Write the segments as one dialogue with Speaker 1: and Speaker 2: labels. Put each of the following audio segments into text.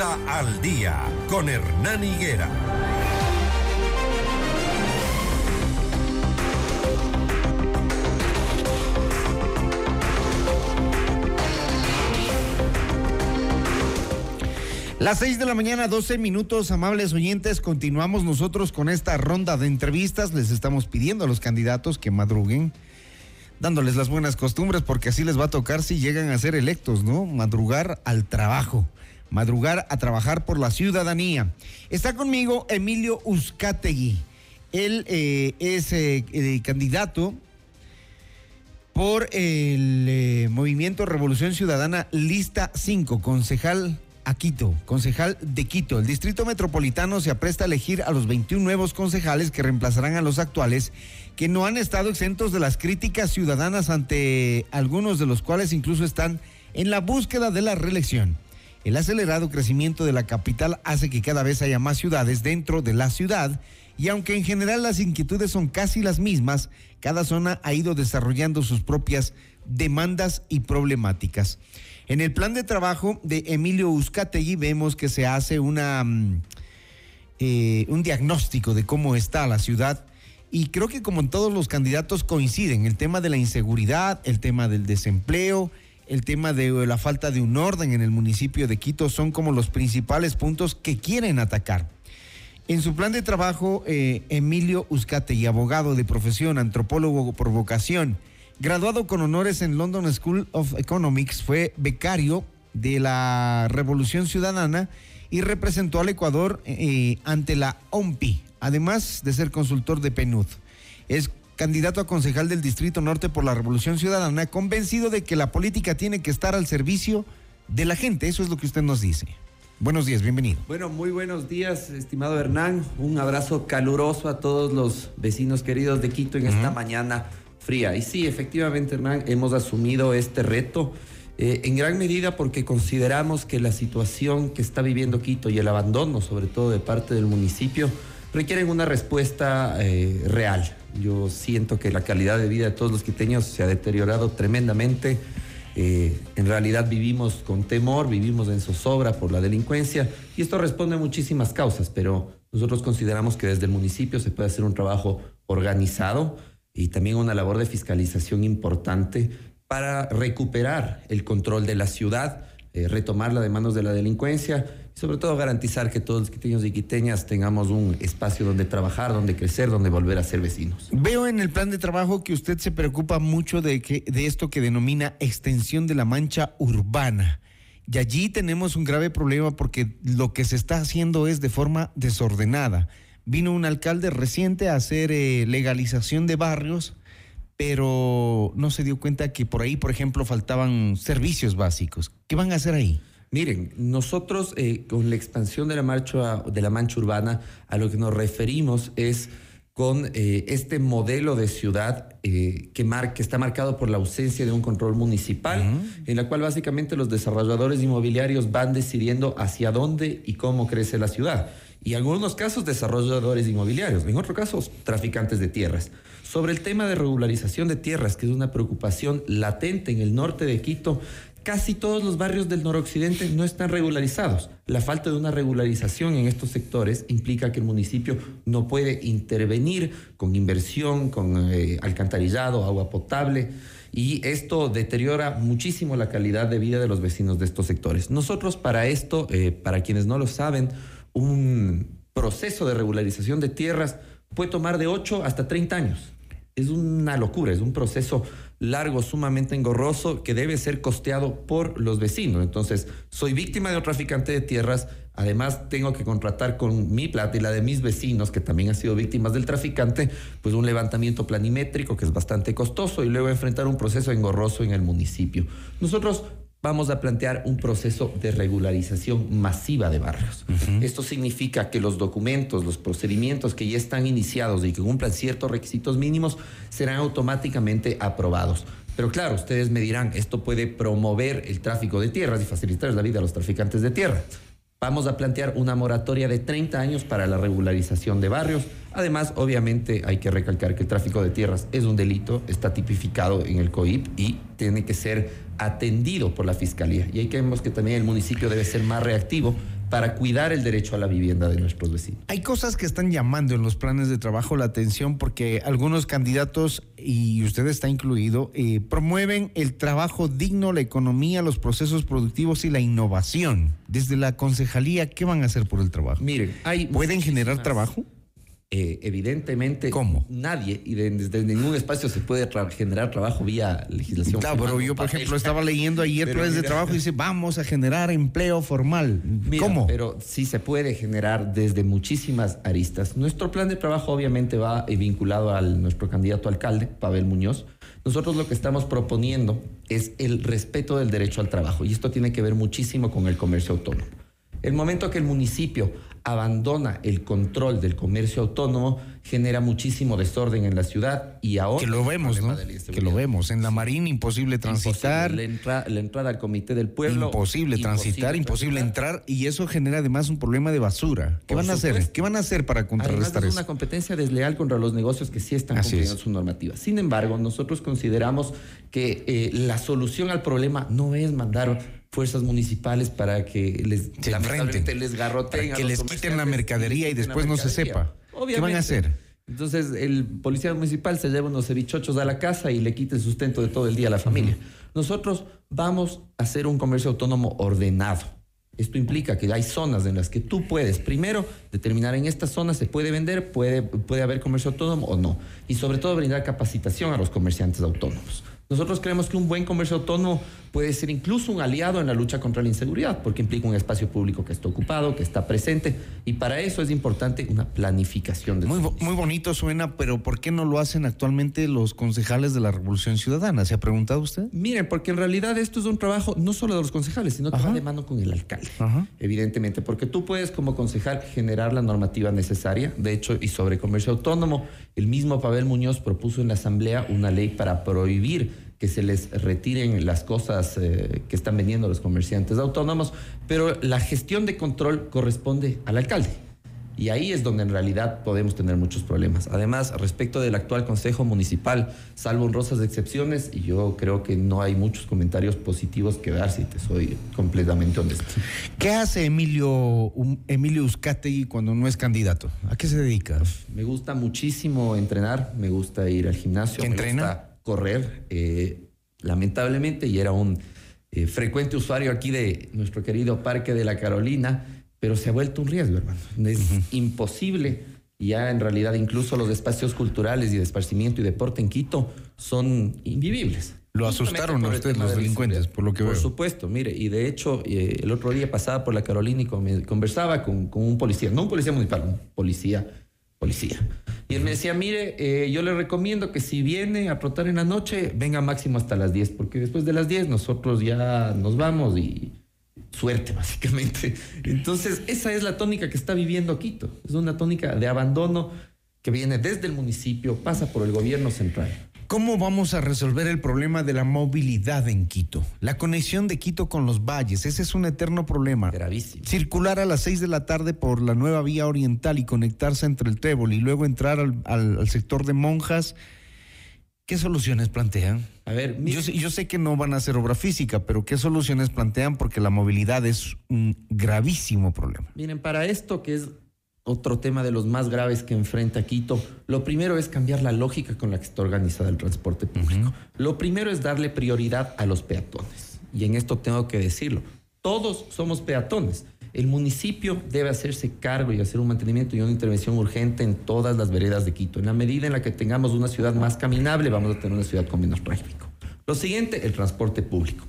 Speaker 1: Al día con Hernán Higuera.
Speaker 2: Las seis de la mañana, 12 minutos, amables oyentes. Continuamos nosotros con esta ronda de entrevistas. Les estamos pidiendo a los candidatos que madruguen, dándoles las buenas costumbres, porque así les va a tocar si llegan a ser electos, ¿no? Madrugar al trabajo, madrugar a trabajar por la ciudadanía. Está conmigo Emilio Uzcategui. Él eh, es eh, eh, candidato por el Movimiento Revolución Ciudadana Lista 5, concejal a Quito, concejal de Quito. El Distrito Metropolitano se apresta a elegir a los 21 nuevos concejales que reemplazarán a los actuales, que no han estado exentos de las críticas ciudadanas ante algunos de los cuales incluso están en la búsqueda de la reelección. El acelerado crecimiento de la capital hace que cada vez haya más ciudades dentro de la ciudad y aunque en general las inquietudes son casi las mismas, cada zona ha ido desarrollando sus propias demandas y problemáticas. En el plan de trabajo de Emilio Uzcategui vemos que se hace una, mm, eh, un diagnóstico de cómo está la ciudad y creo que como en todos los candidatos coinciden, el tema de la inseguridad, el tema del desempleo, el tema de la falta de un orden en el municipio de Quito son como los principales puntos que quieren atacar. En su plan de trabajo, eh, Emilio Uzcategui, abogado de profesión, antropólogo por vocación, Graduado con honores en London School of Economics, fue becario de la Revolución Ciudadana y representó al Ecuador eh, ante la OMPI, además de ser consultor de PNUD. Es candidato a concejal del Distrito Norte por la Revolución Ciudadana, convencido de que la política tiene que estar al servicio de la gente. Eso es lo que usted nos dice. Buenos días, bienvenido.
Speaker 3: Bueno, muy buenos días, estimado Hernán. Un abrazo caluroso a todos los vecinos queridos de Quito en esta mañana fría. Y sí, efectivamente, Hernán, hemos asumido este reto. Eh, en gran medida porque consideramos que la situación que está viviendo Quito y el abandono, sobre todo de parte del municipio, requieren una respuesta eh, real. Yo siento que la calidad de vida de todos los quiteños se ha deteriorado tremendamente. Eh, en realidad vivimos con temor, vivimos en zozobra por la delincuencia y esto responde a muchísimas causas, pero nosotros consideramos que desde el municipio se puede hacer un trabajo organizado y también una labor de fiscalización importante para recuperar el control de la ciudad, eh, retomarla de manos de la delincuencia sobre todo garantizar que todos los quiteños y quiteñas tengamos un espacio donde trabajar, donde crecer, donde volver a ser vecinos.
Speaker 2: Veo en el plan de trabajo que usted se preocupa mucho de, que, de esto que denomina extensión de la mancha urbana. Y allí tenemos un grave problema porque lo que se está haciendo es de forma desordenada Vino un alcalde reciente a hacer eh, legalización de barrios, pero no se dio cuenta que por ahí, por ejemplo, faltaban servicios básicos. ¿Qué van a hacer ahí?
Speaker 3: Miren, nosotros eh, con la expansión de la, marcha, de la mancha urbana a lo que nos referimos es con eh, este modelo de ciudad que, que, está marcado por la ausencia de un control municipal, en la cual básicamente los desarrolladores inmobiliarios van decidiendo hacia dónde y cómo crece la ciudad y en algunos casos desarrolladores inmobiliarios, en otros casos traficantes de tierras. Sobre el tema de regularización de tierras, que es una preocupación latente en el norte de Quito, casi todos los barrios del noroccidente no están regularizados. La falta de una regularización en estos sectores implica que el municipio no puede intervenir con inversión, con eh, alcantarillado, agua potable, y esto deteriora muchísimo la calidad de vida de los vecinos de estos sectores. Nosotros para esto, eh, para quienes no lo saben, un proceso de regularización de tierras puede tomar de 8 hasta 30 años. Es una locura, es un proceso largo, sumamente engorroso, que debe ser costeado por los vecinos. Entonces, soy víctima de un traficante de tierras, además tengo que contratar con mi plata y la de mis vecinos, que también han sido víctimas del traficante, pues un levantamiento planimétrico que es bastante costoso y luego enfrentar un proceso engorroso en el municipio. Nosotros vamos a plantear un proceso de regularización masiva de barrios. Esto significa que los documentos, los procedimientos que ya están iniciados y que cumplan ciertos requisitos mínimos serán automáticamente aprobados. Pero claro, ustedes me dirán, esto puede promover el tráfico de tierras y facilitar la vida a los traficantes de tierra. Vamos a plantear una moratoria de 30 años para la regularización de barrios. Además, obviamente, hay que recalcar que el tráfico de tierras es un delito, está tipificado en el COIP y tiene que ser atendido por la Fiscalía. Y ahí creemos que también el municipio debe ser más reactivo para cuidar el derecho a la vivienda de nuestros vecinos.
Speaker 2: Hay cosas que están llamando en los planes de trabajo la atención porque algunos candidatos, y usted está incluido, eh, promueven el trabajo digno, la economía, los procesos productivos y la innovación. Desde la concejalía, ¿qué van a hacer por el trabajo?
Speaker 3: Miren, hay
Speaker 2: ¿Pueden generar trabajo?
Speaker 3: Eh, evidentemente,
Speaker 2: ¿Cómo?
Speaker 3: nadie y de- desde ningún espacio se puede tra- generar trabajo vía legislación.
Speaker 2: Claro, pero yo, por ejemplo, estaba leyendo ayer planes de trabajo y dice, vamos a generar empleo formal.
Speaker 3: Mira,
Speaker 2: ¿Cómo?
Speaker 3: Pero sí se puede generar desde muchísimas aristas. Nuestro plan de trabajo obviamente va eh, vinculado al nuestro candidato a alcalde, Pavel Muñoz. Nosotros lo que estamos proponiendo es el respeto del derecho al trabajo y esto tiene que ver muchísimo con el comercio autónomo. El momento que el municipio abandona el control del comercio autónomo genera muchísimo desorden en la ciudad y ahora
Speaker 2: que lo vemos, ¿no? Que lo vemos. En la Marina, imposible transitar.
Speaker 3: Imposible, la, entra- la entrada al comité del pueblo.
Speaker 2: Imposible transitar, imposible entrar y eso genera además un problema de basura. ¿Qué
Speaker 3: Por
Speaker 2: van a hacer? ¿Qué van a hacer para
Speaker 3: Además,
Speaker 2: contrarrestar
Speaker 3: es
Speaker 2: eso?
Speaker 3: una competencia desleal contra los negocios que sí están
Speaker 2: Así
Speaker 3: cumpliendo
Speaker 2: es.
Speaker 3: su normativa. Sin embargo, nosotros consideramos que eh, la solución al problema no es mandar fuerzas municipales para que les,
Speaker 2: Se enfrenten.
Speaker 3: les garroteen
Speaker 2: Para que les quiten la mercadería y
Speaker 3: les
Speaker 2: después no se sepa. ¿Qué van a hacer?
Speaker 3: Entonces, el policía municipal se lleva unos cevichochos a la casa y le quita el sustento de todo el día a la familia. Nosotros vamos a hacer un comercio autónomo ordenado. Esto implica que hay zonas en las que tú puedes, primero, determinar en esta zona se puede vender, puede, puede haber comercio autónomo o no. Y sobre todo brindar capacitación a los comerciantes autónomos. Nosotros creemos que un buen comercio autónomo puede ser incluso un aliado en la lucha contra la inseguridad, porque implica un espacio público que está ocupado, que está presente, y para eso es importante una planificación de
Speaker 2: Muy, muy bonito suena, pero ¿por qué no lo hacen actualmente los concejales de la Revolución Ciudadana? ¿Se ha preguntado usted?
Speaker 3: Miren, porque en realidad esto es un trabajo no solo de los concejales, sino que va de mano con el alcalde.
Speaker 2: Ajá.
Speaker 3: Evidentemente, porque tú puedes como concejal generar la normativa necesaria. De hecho, y sobre comercio autónomo, el mismo Pavel Muñoz propuso en la Asamblea una ley para prohibir que se les retiren las cosas eh, que están vendiendo los comerciantes autónomos, pero la gestión de control corresponde al alcalde. Y ahí es donde en realidad podemos tener muchos problemas. Además, respecto del actual Consejo Municipal, salvo honrosas excepciones, y yo creo que no hay muchos comentarios positivos que dar, si te soy completamente honesto.
Speaker 2: ¿Qué hace Emilio, um, Emilio Uzcategui cuando no es candidato? ¿A qué se dedica?
Speaker 3: Me gusta muchísimo entrenar, me gusta ir al gimnasio,
Speaker 2: ¿Qué entrena?
Speaker 3: Correr. eh, lamentablemente, y era un eh, frecuente usuario aquí de nuestro querido Parque de la Carolina, pero se ha vuelto un riesgo, hermano. Es imposible. Ya en realidad incluso los espacios culturales y de esparcimiento y deporte en Quito son invivibles.
Speaker 2: Lo asustaron a
Speaker 3: por
Speaker 2: usted los delincuentes, por lo que
Speaker 3: Por
Speaker 2: veo.
Speaker 3: supuesto, mire, y de hecho eh, el otro día pasaba por la Carolina y con- conversaba con, con un policía, no un policía municipal, un policía, policía. Y él me decía, mire, eh, yo le recomiendo que si viene a trotar en la noche, venga máximo hasta las 10, porque después de las 10 nosotros ya nos vamos y suerte, básicamente. Entonces, esa es la tónica que está viviendo Quito. Es una tónica de abandono que viene desde el municipio, pasa por el gobierno central.
Speaker 2: ¿Cómo vamos a resolver el problema de la movilidad en Quito? La conexión de Quito con los valles, ese es un eterno problema.
Speaker 3: Gravísimo.
Speaker 2: Circular a las 6 de la tarde por la nueva vía oriental y conectarse entre el Trébol y luego entrar al, al- al sector de Monjas, ¿qué soluciones plantean?
Speaker 3: A ver,
Speaker 2: Yo, sé- yo sé que no van a hacer obra física, pero ¿qué soluciones plantean? Porque la movilidad es un gravísimo problema.
Speaker 3: Miren, para esto que es otro tema de los más graves que enfrenta Quito, lo primero es cambiar la lógica con la que está organizada el transporte público. Lo primero es darle prioridad a los peatones. Y en esto tengo que decirlo. Todos somos peatones. El municipio debe hacerse cargo y hacer un mantenimiento y una intervención urgente en todas las veredas de Quito. En la medida en la que tengamos una ciudad más caminable, vamos a tener una ciudad con menos tráfico. Lo siguiente, el transporte público.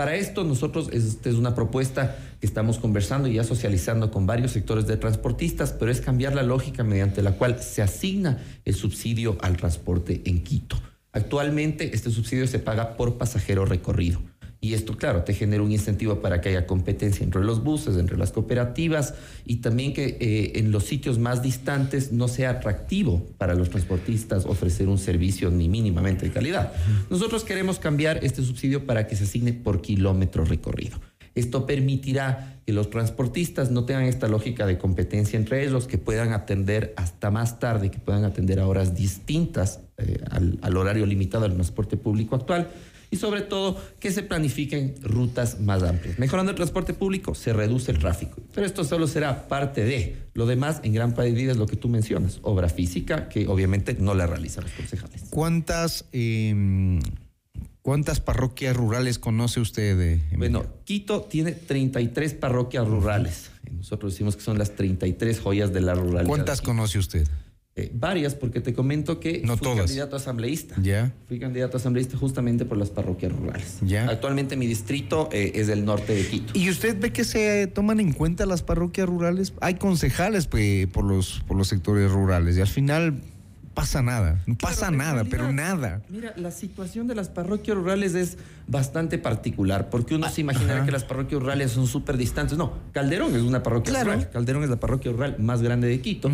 Speaker 3: Para esto nosotros, esta es una propuesta que estamos conversando y ya socializando con varios sectores de transportistas, pero es cambiar la lógica mediante la cual se asigna el subsidio al transporte en Quito. Actualmente este subsidio se paga por pasajero recorrido. Y esto, claro, te genera un incentivo para que haya competencia entre los buses, entre las cooperativas y también que eh, en los sitios más distantes no sea atractivo para los transportistas ofrecer un servicio ni mínimamente de calidad. Nosotros queremos cambiar este subsidio para que se asigne por kilómetro recorrido. Esto permitirá que los transportistas no tengan esta lógica de competencia entre ellos, que puedan atender hasta más tarde, que puedan atender a horas distintas eh, al, al horario limitado del transporte público actual y sobre todo que se planifiquen rutas más amplias. Mejorando el transporte público se reduce el tráfico. Pero esto solo será parte de. Lo demás, en gran medida, es lo que tú mencionas. Obra física, que obviamente no la realizan los concejales.
Speaker 2: ¿Cuántas, eh, ¿cuántas parroquias rurales conoce usted? eh?
Speaker 3: Bueno, Quito tiene 33 parroquias rurales. Nosotros decimos que son las 33 joyas de la ruralidad.
Speaker 2: ¿Cuántas conoce usted?
Speaker 3: Eh, varias, porque te comento que
Speaker 2: No
Speaker 3: fui
Speaker 2: todas.
Speaker 3: candidato asambleísta.
Speaker 2: Ya.
Speaker 3: Fui candidato asambleísta justamente por las parroquias rurales.
Speaker 2: Ya.
Speaker 3: Actualmente mi distrito eh, es del norte de Quito.
Speaker 2: ¿Y usted ve que se toman en cuenta las parroquias rurales? Hay concejales pues, por, los, por los sectores rurales y al final pasa nada. No pasa
Speaker 3: Claro,
Speaker 2: nada, pero nada.
Speaker 3: Mira, la situación de las parroquias rurales es bastante particular, porque uno se imaginará
Speaker 2: Ah, ajá.
Speaker 3: que las parroquias rurales son súper distantes. No, Calderón es una parroquia
Speaker 2: Claro.
Speaker 3: rural. Calderón es la parroquia rural más grande de Quito.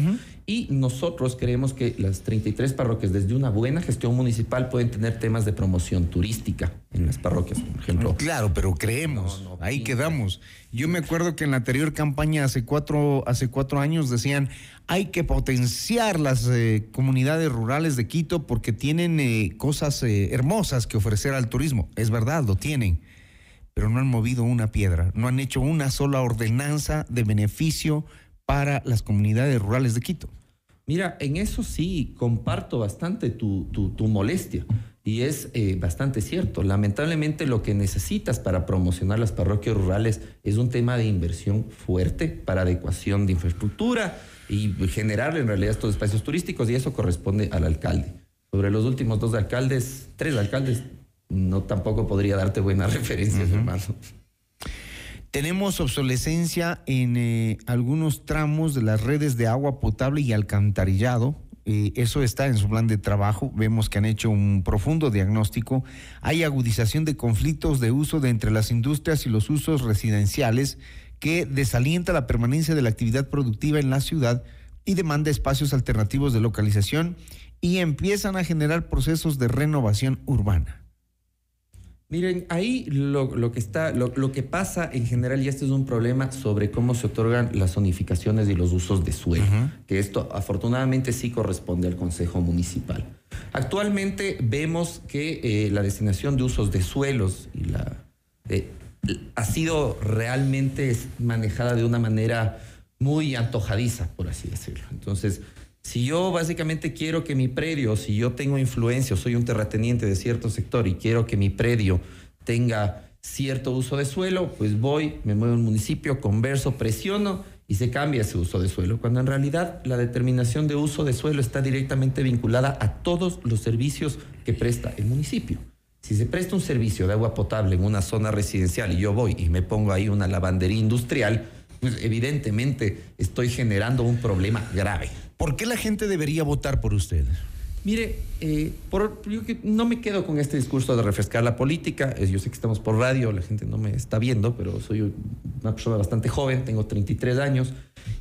Speaker 3: Y nosotros creemos que las 33 parroquias, desde una buena gestión municipal, pueden tener temas de promoción turística en las parroquias, por ejemplo.
Speaker 2: Claro, pero creemos.
Speaker 3: No, no,
Speaker 2: Ahí quedamos. Yo me acuerdo que en la anterior campaña hace cuatro, hace cuatro años decían hay que potenciar las eh, comunidades rurales de Quito porque tienen eh, cosas eh, hermosas que ofrecer al turismo. Es verdad, lo tienen. Pero no han movido una piedra, no han hecho una sola ordenanza de beneficio para las comunidades rurales de Quito.
Speaker 3: Mira, en eso sí comparto bastante tu, tu- tu molestia y es eh, bastante cierto. Lamentablemente lo que necesitas para promocionar las parroquias rurales es un tema de inversión fuerte para adecuación de infraestructura y generar en realidad estos espacios turísticos y eso corresponde al alcalde. Sobre los últimos dos alcaldes, tres alcaldes, no tampoco podría darte buenas referencias, hermano.
Speaker 2: Tenemos obsolescencia en eh, algunos tramos de las redes de agua potable y alcantarillado. Eh, eso está en su plan de trabajo. Vemos que han hecho un profundo diagnóstico. Hay agudización de conflictos de uso de entre las industrias y los usos residenciales que desalienta la permanencia de la actividad productiva en la ciudad y demanda espacios alternativos de localización y empiezan a generar procesos de renovación urbana.
Speaker 3: Miren, ahí lo, lo que está, lo, lo que pasa en general, y este es un problema sobre cómo se otorgan las zonificaciones y los usos de suelo, que esto afortunadamente sí corresponde al Consejo Municipal. Actualmente vemos que eh, la designación de usos de suelos y la, eh, ha sido realmente manejada de una manera muy antojadiza, por así decirlo. Entonces, si yo básicamente quiero que mi predio, si yo tengo influencia, soy un terrateniente de cierto sector y quiero que mi predio tenga cierto uso de suelo, pues voy, me muevo al municipio, converso, presiono y se cambia ese uso de suelo, cuando en realidad la determinación de uso de suelo está directamente vinculada a todos los servicios que presta el municipio. Si se presta un servicio de agua potable en una zona residencial y yo voy y me pongo ahí una lavandería industrial, pues evidentemente estoy generando un problema grave.
Speaker 2: ¿Por qué la gente debería votar por usted?
Speaker 3: Mire, eh, por, yo que no me quedo con este discurso de refrescar la política. Eh, Yo sé que estamos por radio, la gente no me está viendo, pero soy una persona bastante joven, tengo 33 años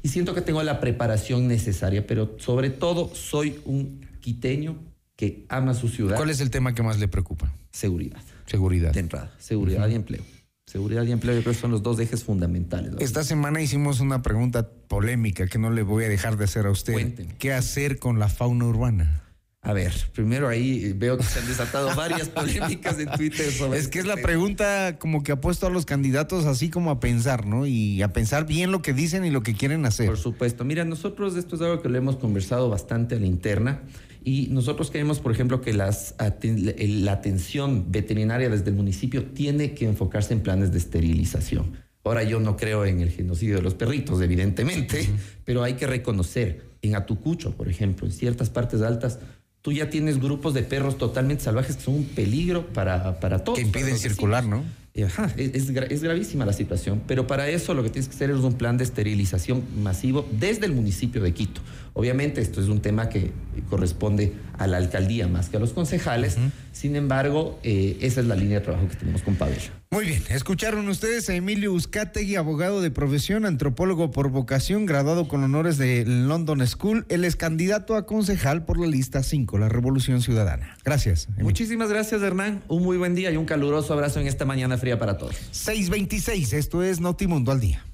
Speaker 3: y siento que tengo la preparación necesaria, pero sobre todo soy un quiteño que ama su ciudad.
Speaker 2: ¿Cuál es el tema que más le preocupa?
Speaker 3: Seguridad,
Speaker 2: Seguridad.
Speaker 3: de entrada, seguridad y empleo. Seguridad y empleo yo creo que son los dos ejes fundamentales.
Speaker 2: Esta semana hicimos una pregunta polémica que no le voy a dejar de hacer a usted.
Speaker 3: Cuénteme.
Speaker 2: ¿Qué hacer con la fauna urbana?
Speaker 3: A ver, primero ahí veo que se han desatado varias polémicas en Twitter sobre
Speaker 2: Es que es
Speaker 3: este
Speaker 2: la
Speaker 3: tema.
Speaker 2: pregunta como que ha puesto a los candidatos así como a pensar, ¿no? Y a pensar bien lo que dicen y lo que quieren hacer.
Speaker 3: Por supuesto. Mira, nosotros esto es algo que lo hemos conversado bastante a la interna y nosotros creemos, por ejemplo, que las la atención veterinaria desde el municipio tiene que enfocarse en planes de esterilización. Ahora yo no creo en el genocidio de los perritos, evidentemente, pero hay que reconocer, en Atucucho, por ejemplo, en ciertas partes altas, tú ya tienes grupos de perros totalmente salvajes que son un peligro para, para todos.
Speaker 2: que impiden
Speaker 3: vecinos.
Speaker 2: circular, ¿no?
Speaker 3: Ajá, es, es gra- es gravísima la situación, pero para eso lo que tienes que hacer es un plan de esterilización masivo desde el municipio de Quito. Obviamente esto es un tema que corresponde a la alcaldía más que a los concejales, sin embargo, eh, esa es la línea de trabajo que tenemos con Pavel.
Speaker 2: Muy bien, escucharon ustedes a Emilio Uzcategui, abogado de profesión, antropólogo por vocación, graduado con honores de London School. Él es candidato a concejal por la lista 5, la Revolución Ciudadana. Gracias. Emilio.
Speaker 3: Muchísimas gracias, Hernán. Un muy buen día y un caluroso abrazo en esta mañana fría para todos.
Speaker 2: 626, esto es Notimundo al Día.